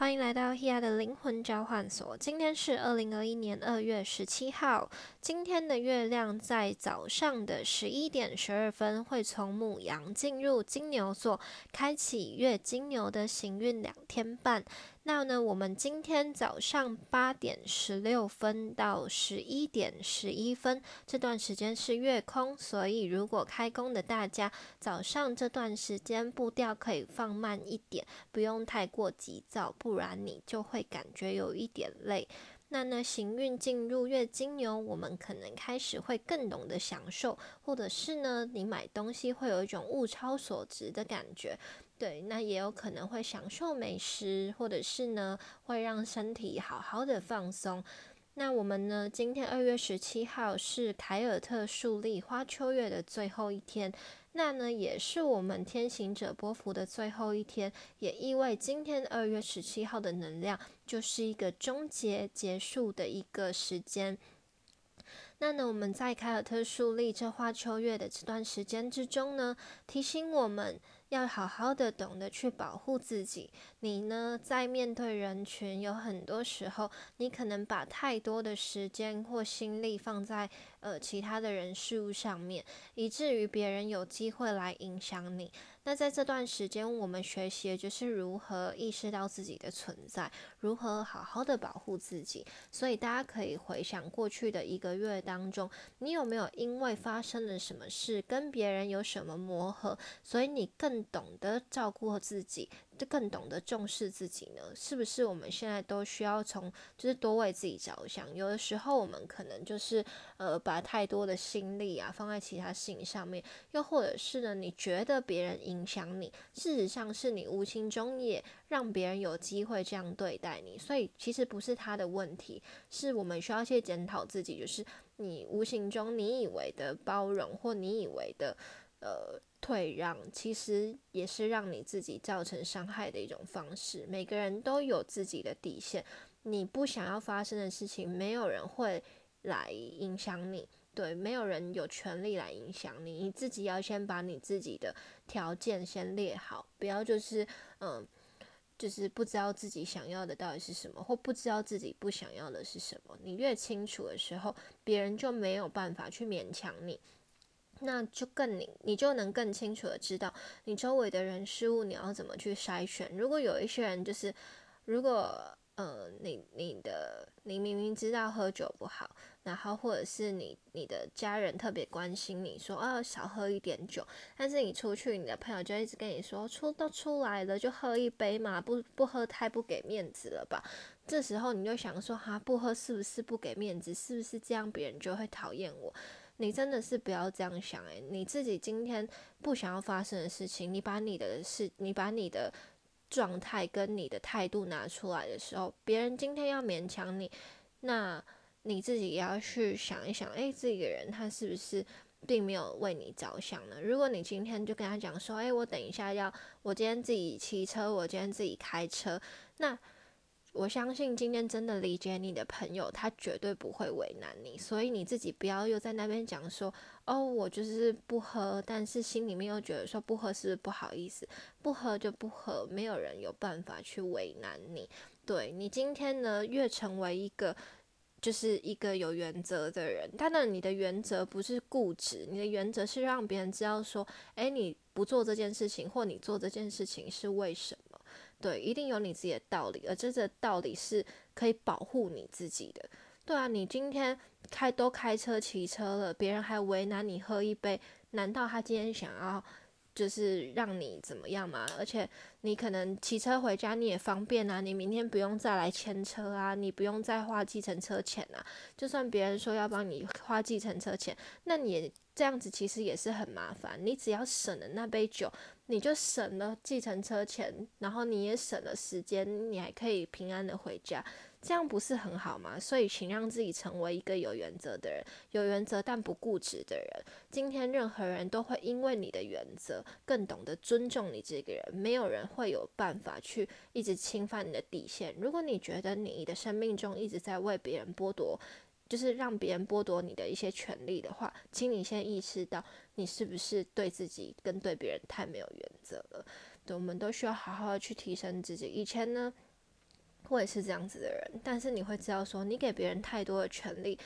欢迎来到 Hea 的灵魂交换所。今天是二零二一年二月十七号。今天的月亮在早上的十一点十二分会从母羊进入金牛座，开启月金牛的行运两天半。那呢，我们今天早上八点十六分到十一点十一分这段时间是月空，所以如果开工的大家早上这段时间步调可以放慢一点，不用太过急躁，不然你就会感觉有一点累。那呢，行运进入月金牛，我们可能开始会更懂得享受，或者是呢，你买东西会有一种物超所值的感觉。对，那也有可能会享受美食，或者是呢，会让身体好好的放松。那我们呢，今天二月十七号是凯尔特树立花秋月的最后一天，那呢，也是我们天行者波幅的最后一天，也意味今天二月十七号的能量就是一个终结结束的一个时间。那呢，我们在凯尔特树立这花秋月的这段时间之中呢，提醒我们。要好好的懂得去保护自己。你呢，在面对人群，有很多时候，你可能把太多的时间或心力放在呃其他的人事物上面，以至于别人有机会来影响你。那在这段时间，我们学习的就是如何意识到自己的存在，如何好好的保护自己。所以大家可以回想过去的一个月当中，你有没有因为发生了什么事，跟别人有什么磨合，所以你更懂得照顾自己？就更懂得重视自己呢？是不是我们现在都需要从就是多为自己着想？有的时候我们可能就是呃把太多的心力啊放在其他事情上面，又或者是呢你觉得别人影响你，事实上是你无形中也让别人有机会这样对待你。所以其实不是他的问题，是我们需要去检讨自己，就是你无形中你以为的包容或你以为的呃。退让其实也是让你自己造成伤害的一种方式。每个人都有自己的底线，你不想要发生的事情，没有人会来影响你。对，没有人有权利来影响你。你自己要先把你自己的条件先列好，不要就是嗯，就是不知道自己想要的到底是什么，或不知道自己不想要的是什么。你越清楚的时候，别人就没有办法去勉强你。那就更你，你就能更清楚的知道你周围的人事物，你要怎么去筛选。如果有一些人就是，如果呃你你的你明明知道喝酒不好，然后或者是你你的家人特别关心你说啊少喝一点酒，但是你出去，你的朋友就一直跟你说出都出来了就喝一杯嘛，不不喝太不给面子了吧？这时候你就想说哈不喝是不是不给面子？是不是这样别人就会讨厌我？你真的是不要这样想诶，你自己今天不想要发生的事情，你把你的事，你把你的状态跟你的态度拿出来的时候，别人今天要勉强你，那你自己也要去想一想，诶，这个人他是不是并没有为你着想呢？如果你今天就跟他讲说，诶，我等一下要，我今天自己骑车，我今天自己开车，那。我相信今天真的理解你的朋友，他绝对不会为难你，所以你自己不要又在那边讲说，哦，我就是不喝，但是心里面又觉得说不喝是不好意思？不喝就不喝，没有人有办法去为难你。对你今天呢，越成为一个就是一个有原则的人，当然你的原则不是固执，你的原则是让别人知道说，诶，你不做这件事情，或你做这件事情是为什么？对，一定有你自己的道理，而这个道理是可以保护你自己的。对啊，你今天开都开车骑车了，别人还为难你喝一杯，难道他今天想要就是让你怎么样吗？而且你可能骑车回家你也方便啊，你明天不用再来牵车啊，你不用再花计程车钱啊。就算别人说要帮你花计程车钱，那你这样子其实也是很麻烦。你只要省了那杯酒。你就省了计程车钱，然后你也省了时间，你还可以平安的回家，这样不是很好吗？所以，请让自己成为一个有原则的人，有原则但不固执的人。今天任何人都会因为你的原则更懂得尊重你这个人，没有人会有办法去一直侵犯你的底线。如果你觉得你的生命中一直在为别人剥夺，就是让别人剥夺你的一些权利的话，请你先意识到，你是不是对自己跟对别人太没有原则了？对，我们都需要好好的去提升自己。以前呢，我也是这样子的人，但是你会知道说，你给别人太多的权利，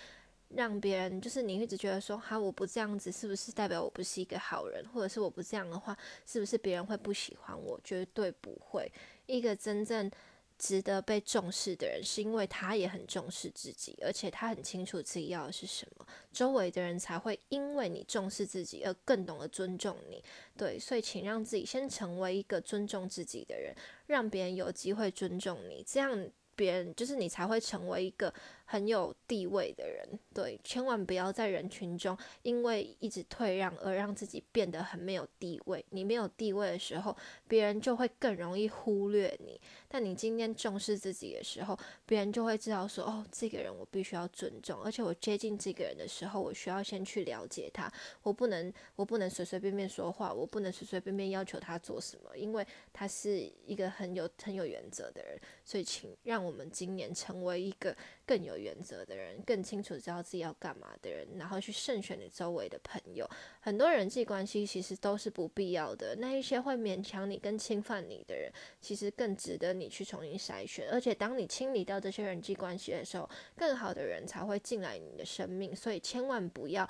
让别人就是你一直觉得说，哈，我不这样子，是不是代表我不是一个好人？或者是我不这样的话，是不是别人会不喜欢我？绝对不会，一个真正。值得被重视的人，是因为他也很重视自己，而且他很清楚自己要的是什么，周围的人才会因为你重视自己而更懂得尊重你。对，所以请让自己先成为一个尊重自己的人，让别人有机会尊重你，这样。别人就是你才会成为一个很有地位的人，对，千万不要在人群中因为一直退让而让自己变得很没有地位。你没有地位的时候，别人就会更容易忽略你。但你今天重视自己的时候，别人就会知道说，哦，这个人我必须要尊重，而且我接近这个人的时候，我需要先去了解他，我不能，我不能随随便便说话，我不能随随便便要求他做什么，因为他是一个很有很有原则的人。所以，请让。我们今年成为一个更有原则的人，更清楚知道自己要干嘛的人，然后去慎选你周围的朋友。很多人际关系其实都是不必要的，那一些会勉强你、跟侵犯你的人，其实更值得你去重新筛选。而且，当你清理掉这些人际关系的时候，更好的人才会进来你的生命。所以，千万不要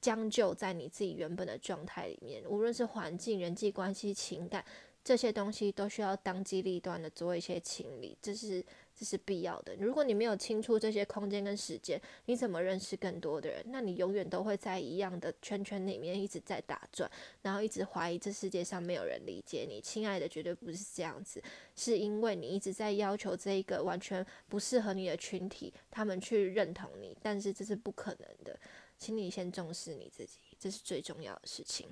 将就在你自己原本的状态里面，无论是环境、人际关系、情感。这些东西都需要当机立断的做一些清理，这是这是必要的。如果你没有清出这些空间跟时间，你怎么认识更多的人？那你永远都会在一样的圈圈里面一直在打转，然后一直怀疑这世界上没有人理解你。亲爱的，绝对不是这样子，是因为你一直在要求这一个完全不适合你的群体，他们去认同你，但是这是不可能的。请你先重视你自己，这是最重要的事情。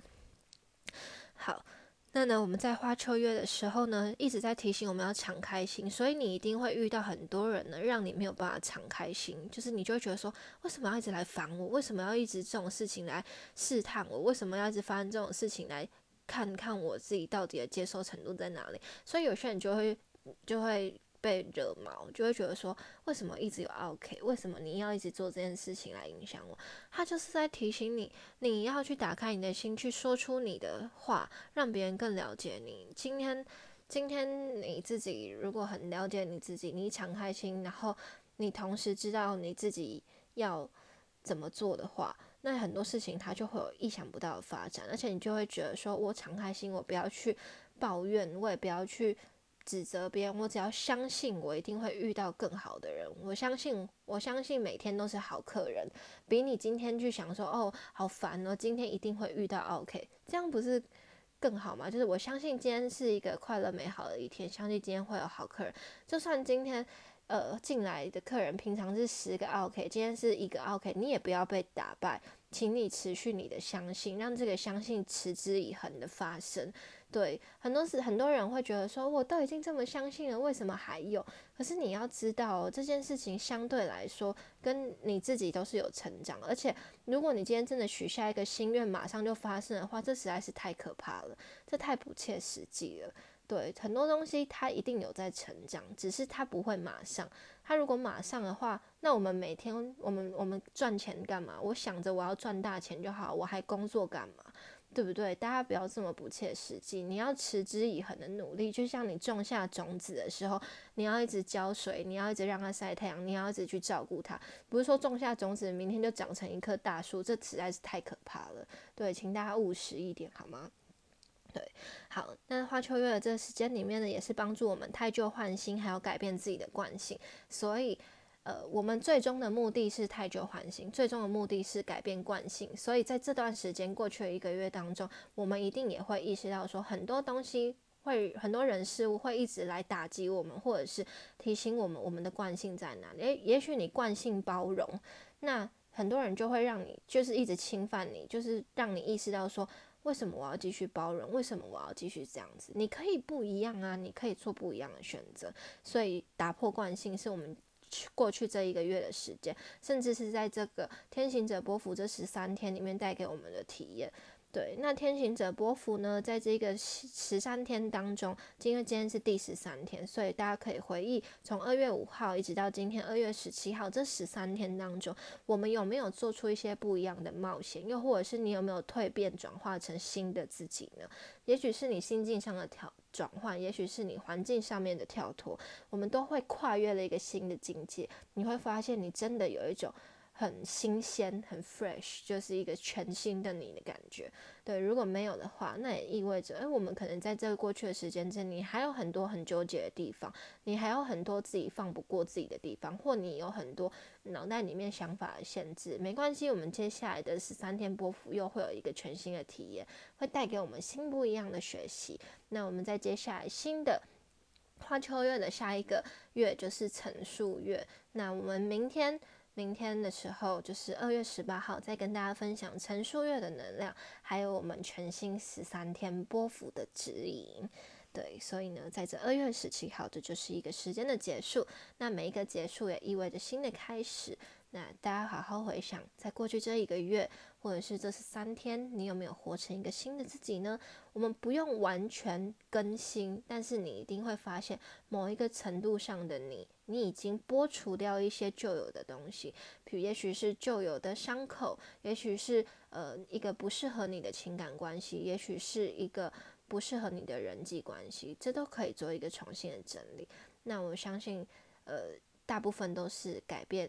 好。那呢，我们在花秋月的时候呢，一直在提醒我们要敞开心，所以你一定会遇到很多人呢，让你没有办法敞开心，就是你就会觉得说，为什么要一直来烦我？为什么要一直这种事情来试探我？为什么要一直发生这种事情来看看我自己到底的接受程度在哪里？所以有些人就会就会。被惹毛，就会觉得说，为什么一直有 OK？为什么你要一直做这件事情来影响我？他就是在提醒你，你要去打开你的心，去说出你的话，让别人更了解你。今天，今天你自己如果很了解你自己，你敞开心，然后你同时知道你自己要怎么做的话，那很多事情它就会有意想不到的发展，而且你就会觉得说，我敞开心，我不要去抱怨，我也不要去。指责别人，我只要相信我一定会遇到更好的人。我相信，我相信每天都是好客人，比你今天去想说哦好烦哦，今天一定会遇到 OK，这样不是更好吗？就是我相信今天是一个快乐美好的一天，相信今天会有好客人。就算今天呃进来的客人平常是十个 OK，今天是一个 OK，你也不要被打败，请你持续你的相信，让这个相信持之以恒的发生。对，很多是很多人会觉得说，我都已经这么相信了，为什么还有？可是你要知道，这件事情相对来说，跟你自己都是有成长。而且，如果你今天真的许下一个心愿，马上就发生的话，这实在是太可怕了，这太不切实际了。对，很多东西它一定有在成长，只是它不会马上。它如果马上的话，那我们每天我们我们赚钱干嘛？我想着我要赚大钱就好，我还工作干嘛？对不对？大家不要这么不切实际。你要持之以恒的努力，就像你种下种子的时候，你要一直浇水，你要一直让它晒太阳，你要一直去照顾它。不是说种下种子，明天就长成一棵大树，这实在是太可怕了。对，请大家务实一点好吗？对，好。那花秋月的这个时间里面呢，也是帮助我们太旧换新，还有改变自己的惯性，所以。呃，我们最终的目的是太久缓刑，最终的目的是改变惯性。所以在这段时间过去的一个月当中，我们一定也会意识到说，很多东西会，很多人事物会一直来打击我们，或者是提醒我们我们的惯性在哪里。诶，也许你惯性包容，那很多人就会让你就是一直侵犯你，就是让你意识到说，为什么我要继续包容？为什么我要继续这样子？你可以不一样啊，你可以做不一样的选择。所以打破惯性是我们。去过去这一个月的时间，甚至是在这个天行者波幅这十三天里面带给我们的体验。对，那天行者波幅呢，在这个十三天当中，因为今天是第十三天，所以大家可以回忆，从二月五号一直到今天二月十七号这十三天当中，我们有没有做出一些不一样的冒险？又或者是你有没有蜕变，转化成新的自己呢？也许是你心境上的调。转换，也许是你环境上面的跳脱，我们都会跨越了一个新的境界。你会发现，你真的有一种。很新鲜，很 fresh，就是一个全新的你的感觉。对，如果没有的话，那也意味着，哎，我们可能在这个过去的时间之内，还有很多很纠结的地方，你还有很多自己放不过自己的地方，或你有很多脑袋里面想法的限制。没关系，我们接下来的十三天波幅又会有一个全新的体验，会带给我们新不一样的学习。那我们在接下来新的花秋月的下一个月就是陈数月。那我们明天。明天的时候就是二月十八号，再跟大家分享陈数月的能量，还有我们全新十三天波幅的指引。对，所以呢，在这二月十七号，这就是一个时间的结束。那每一个结束也意味着新的开始。那大家好好回想，在过去这一个月，或者是这是三天，你有没有活成一个新的自己呢？我们不用完全更新，但是你一定会发现某一个程度上的你，你已经剥除掉一些旧有的东西，比如也许是旧有的伤口，也许是呃一个不适合你的情感关系，也许是一个不适合你的人际关系，这都可以做一个重新的整理。那我相信，呃，大部分都是改变。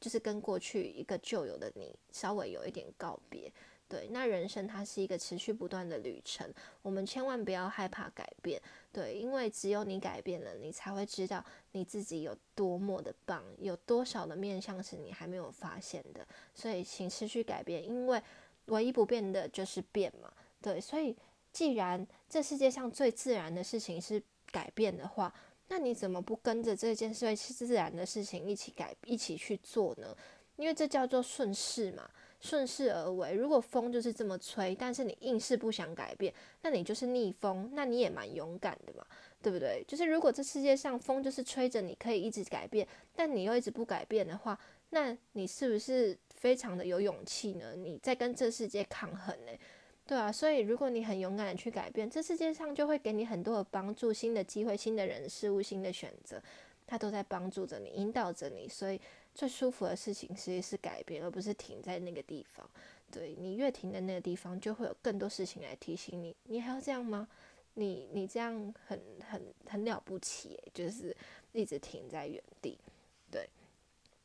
就是跟过去一个旧有的你稍微有一点告别，对。那人生它是一个持续不断的旅程，我们千万不要害怕改变，对，因为只有你改变了，你才会知道你自己有多么的棒，有多少的面向是你还没有发现的。所以，请持续改变，因为唯一不变的就是变嘛，对。所以，既然这世界上最自然的事情是改变的话，那你怎么不跟着这件事自然的事情一起改一起去做呢？因为这叫做顺势嘛，顺势而为。如果风就是这么吹，但是你硬是不想改变，那你就是逆风，那你也蛮勇敢的嘛，对不对？就是如果这世界上风就是吹着你可以一直改变，但你又一直不改变的话，那你是不是非常的有勇气呢？你在跟这世界抗衡呢？对啊，所以如果你很勇敢的去改变，这世界上就会给你很多的帮助、新的机会、新的人事物、新的选择，它都在帮助着你、引导着你。所以最舒服的事情其实是改变，而不是停在那个地方。对你越停在那个地方，就会有更多事情来提醒你：你还要这样吗？你你这样很很很了不起，就是一直停在原地。对，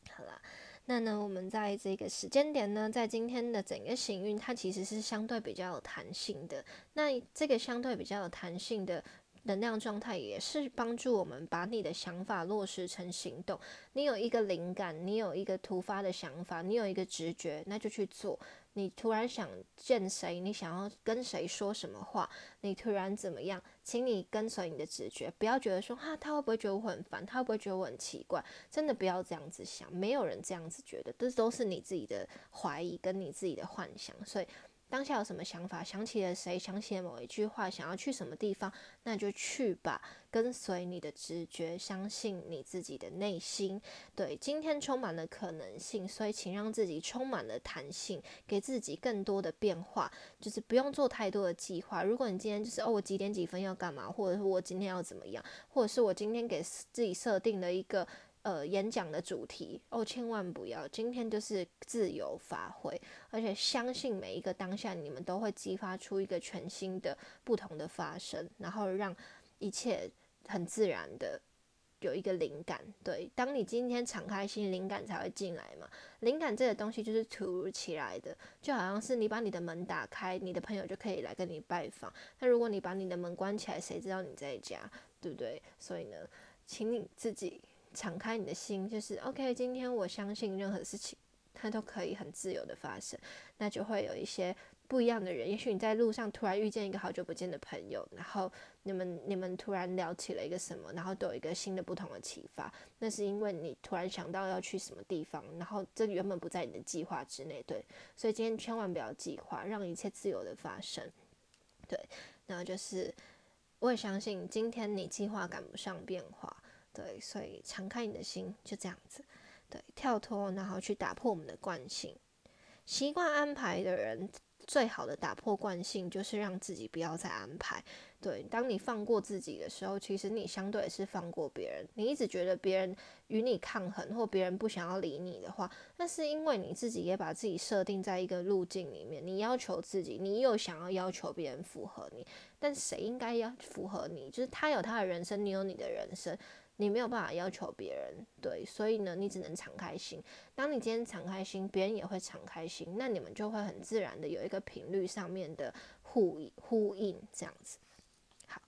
好啦。那呢，我们在这个时间点呢，在今天的整个行运，它其实是相对比较有弹性的。那这个相对比较有弹性的能量状态，也是帮助我们把你的想法落实成行动。你有一个灵感，你有一个突发的想法，你有一个直觉，那就去做。你突然想见谁，你想要跟谁说什么话，你突然怎么样，请你跟随你的直觉，不要觉得说哈，他会不会觉得我很烦，他会不会觉得我很奇怪，真的不要这样子想，没有人这样子觉得，这都是你自己的怀疑跟你自己的幻想，所以。当下有什么想法？想起了谁？想起了某一句话？想要去什么地方？那就去吧，跟随你的直觉，相信你自己的内心。对，今天充满了可能性，所以请让自己充满了弹性，给自己更多的变化。就是不用做太多的计划。如果你今天就是哦，我几点几分要干嘛，或者是我今天要怎么样，或者是我今天给自己设定了一个。呃，演讲的主题哦，千万不要，今天就是自由发挥，而且相信每一个当下，你们都会激发出一个全新的、不同的发生，然后让一切很自然的有一个灵感。对，当你今天敞开心，灵感才会进来嘛。灵感这个东西就是突如其来的，就好像是你把你的门打开，你的朋友就可以来跟你拜访。那如果你把你的门关起来，谁知道你在家，对不对？所以呢，请你自己。敞开你的心，就是 OK。今天我相信任何事情，它都可以很自由的发生。那就会有一些不一样的人。也许你在路上突然遇见一个好久不见的朋友，然后你们你们突然聊起了一个什么，然后都有一个新的不同的启发。那是因为你突然想到要去什么地方，然后这原本不在你的计划之内。对，所以今天千万不要计划，让一切自由的发生。对，然后就是我也相信，今天你计划赶不上变化。对，所以敞开你的心，就这样子。对，跳脱，然后去打破我们的惯性。习惯安排的人，最好的打破惯性就是让自己不要再安排。对，当你放过自己的时候，其实你相对是放过别人。你一直觉得别人与你抗衡，或别人不想要理你的话，那是因为你自己也把自己设定在一个路径里面。你要求自己，你又想要要求别人符合你，但谁应该要符合你？就是他有他的人生，你有你的人生。你没有办法要求别人，对，所以呢，你只能敞开心。当你今天敞开心，别人也会敞开心，那你们就会很自然的有一个频率上面的呼呼应，这样子。好，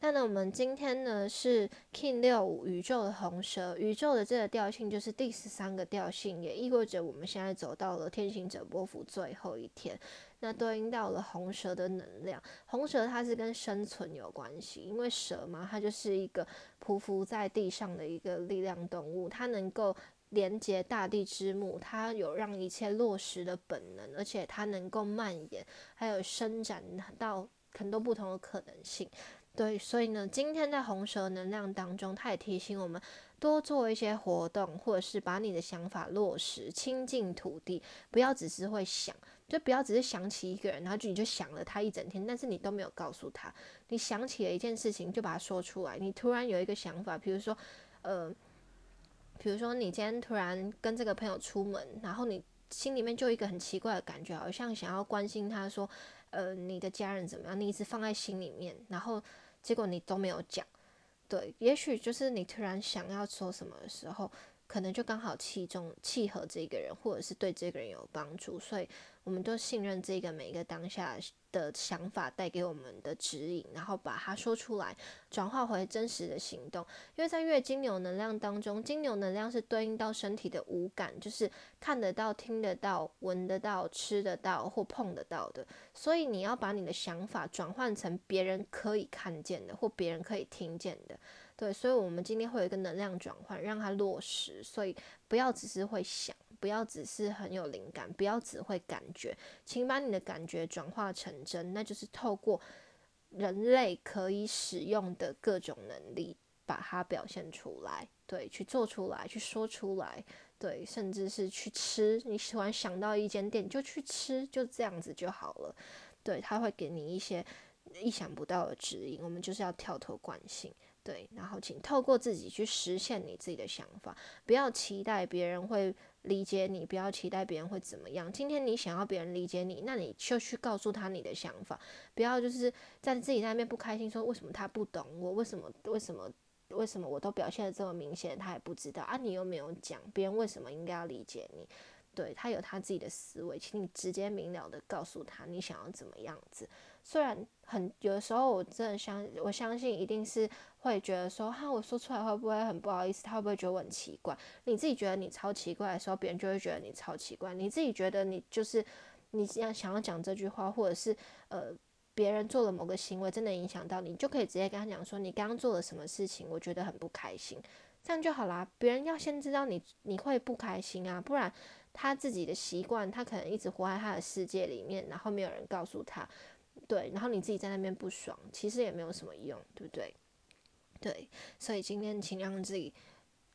那呢，我们今天呢是 King 六五宇宙的红蛇，宇宙的这个调性就是第十三个调性，也意味着我们现在走到了天行者波幅最后一天。那对应到了红蛇的能量，红蛇它是跟生存有关系，因为蛇嘛，它就是一个匍匐在地上的一个力量动物，它能够连接大地之母，它有让一切落实的本能，而且它能够蔓延，还有伸展到很多不同的可能性。对，所以呢，今天在红蛇能量当中，它也提醒我们多做一些活动，或者是把你的想法落实，亲近土地，不要只是会想。就不要只是想起一个人，然后就你就想了他一整天，但是你都没有告诉他。你想起了一件事情，就把它说出来。你突然有一个想法，比如说，呃，比如说你今天突然跟这个朋友出门，然后你心里面就一个很奇怪的感觉，好像想要关心他，说，呃，你的家人怎么样？你一直放在心里面，然后结果你都没有讲。对，也许就是你突然想要说什么的时候。可能就刚好契中契合这个人，或者是对这个人有帮助，所以我们都信任这个每一个当下的想法带给我们的指引，然后把它说出来，转化回真实的行动。因为在月金牛能量当中，金牛能量是对应到身体的五感，就是看得到、听得到、闻得到、吃得到或碰得到的。所以你要把你的想法转换成别人可以看见的，或别人可以听见的。对，所以，我们今天会有一个能量转换，让它落实。所以，不要只是会想，不要只是很有灵感，不要只会感觉，请把你的感觉转化成真，那就是透过人类可以使用的各种能力，把它表现出来。对，去做出来，去说出来。对，甚至是去吃。你喜欢想到一间店，就去吃，就这样子就好了。对，他会给你一些意想不到的指引。我们就是要跳脱惯性。对，然后请透过自己去实现你自己的想法，不要期待别人会理解你，不要期待别人会怎么样。今天你想要别人理解你，那你就去告诉他你的想法，不要就是在自己那边不开心，说为什么他不懂我，为什么为什么为什么我都表现的这么明显，他也不知道啊？你又没有讲，别人为什么应该要理解你？对他有他自己的思维，请你直接明了的告诉他你想要怎么样子。虽然很有的时候，我真的相我相信一定是会觉得说，哈，我说出来会不会很不好意思？他会不会觉得我很奇怪？你自己觉得你超奇怪的时候，别人就会觉得你超奇怪。你自己觉得你就是你这样想要讲这句话，或者是呃别人做了某个行为真的影响到你，就可以直接跟他讲说，你刚刚做了什么事情，我觉得很不开心，这样就好啦。别人要先知道你你会不开心啊，不然他自己的习惯，他可能一直活在他的世界里面，然后没有人告诉他。对，然后你自己在那边不爽，其实也没有什么用，对不对？对，所以今天请让自己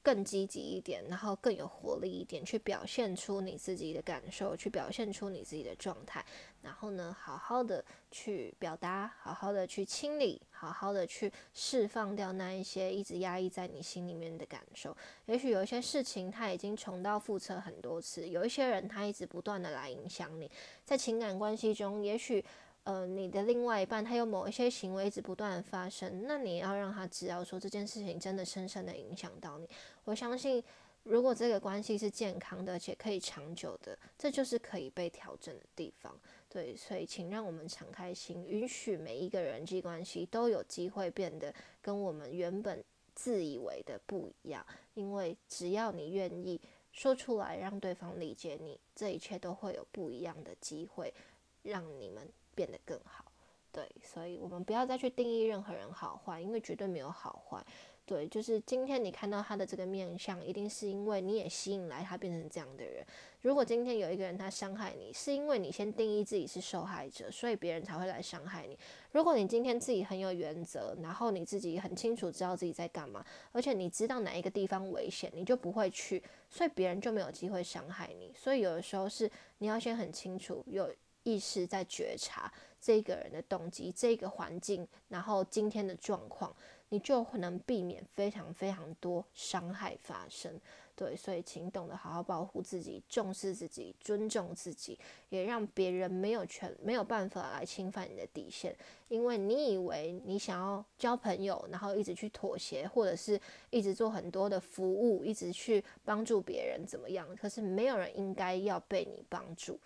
更积极一点，然后更有活力一点，去表现出你自己的感受，去表现出你自己的状态，然后呢，好好的去表达，好好的去清理，好好的去释放掉那一些一直压抑在你心里面的感受。也许有一些事情，它已经重蹈覆辙很多次；有一些人，他一直不断的来影响你，在情感关系中，也许。呃，你的另外一半他有某一些行为一直不断的发生，那你要让他知道说这件事情真的深深的影响到你。我相信，如果这个关系是健康的且可以长久的，这就是可以被调整的地方。对，所以请让我们敞开心，允许每一个人际关系都有机会变得跟我们原本自以为的不一样。因为只要你愿意说出来，让对方理解你，这一切都会有不一样的机会，让你们。变得更好，对，所以我们不要再去定义任何人好坏，因为绝对没有好坏。对，就是今天你看到他的这个面相，一定是因为你也吸引来他变成这样的人。如果今天有一个人他伤害你，是因为你先定义自己是受害者，所以别人才会来伤害你。如果你今天自己很有原则，然后你自己很清楚知道自己在干嘛，而且你知道哪一个地方危险，你就不会去，所以别人就没有机会伤害你。所以有的时候是你要先很清楚有。意识在觉察这个人的动机、这个环境，然后今天的状况，你就能避免非常非常多伤害发生。对，所以请懂得好好保护自己，重视自己，尊重自己，也让别人没有权、没有办法来侵犯你的底线。因为你以为你想要交朋友，然后一直去妥协，或者是一直做很多的服务，一直去帮助别人怎么样？可是没有人应该要被你帮助。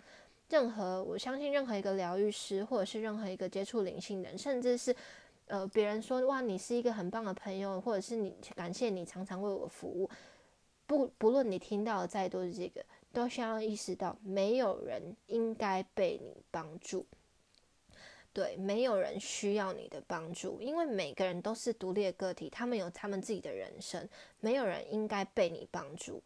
任何我相信，任何一个疗愈师，或者是任何一个接触灵性人，甚至是呃别人说哇，你是一个很棒的朋友，或者是你感谢你常常为我服务。不不论你听到再多的这个，都需要意识到，没有人应该被你帮助。对，没有人需要你的帮助，因为每个人都是独立的个体，他们有他们自己的人生，没有人应该被你帮助。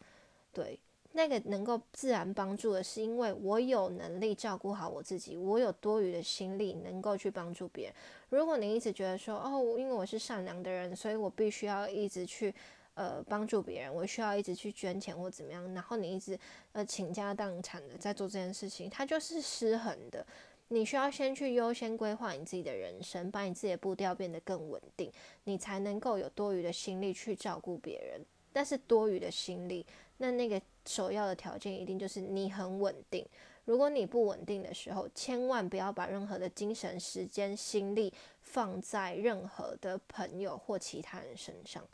对，那个能够自然帮助的是，因为我有能力照顾好我自己，我有多余的心力能够去帮助别人。如果你一直觉得说，哦，因为我是善良的人，所以我必须要一直去。呃，帮助别人，我需要一直去捐钱或怎么样，然后你一直呃倾家荡产的在做这件事情，它就是失衡的。你需要先去优先规划你自己的人生，把你自己的步调变得更稳定，你才能够有多余的心力去照顾别人。但是多余的心力，那那个首要的条件一定就是你很稳定。如果你不稳定的时候，千万不要把任何的精神、时间、心力放在任何的朋友或其他人身上。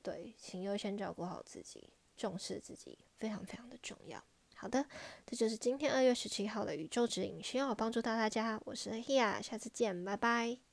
对，请优先照顾好自己，重视自己，非常非常的重要。好的，这就是今天二月十七号的宇宙指引，希望我帮助到大家。我是 Hia，下次见，拜拜。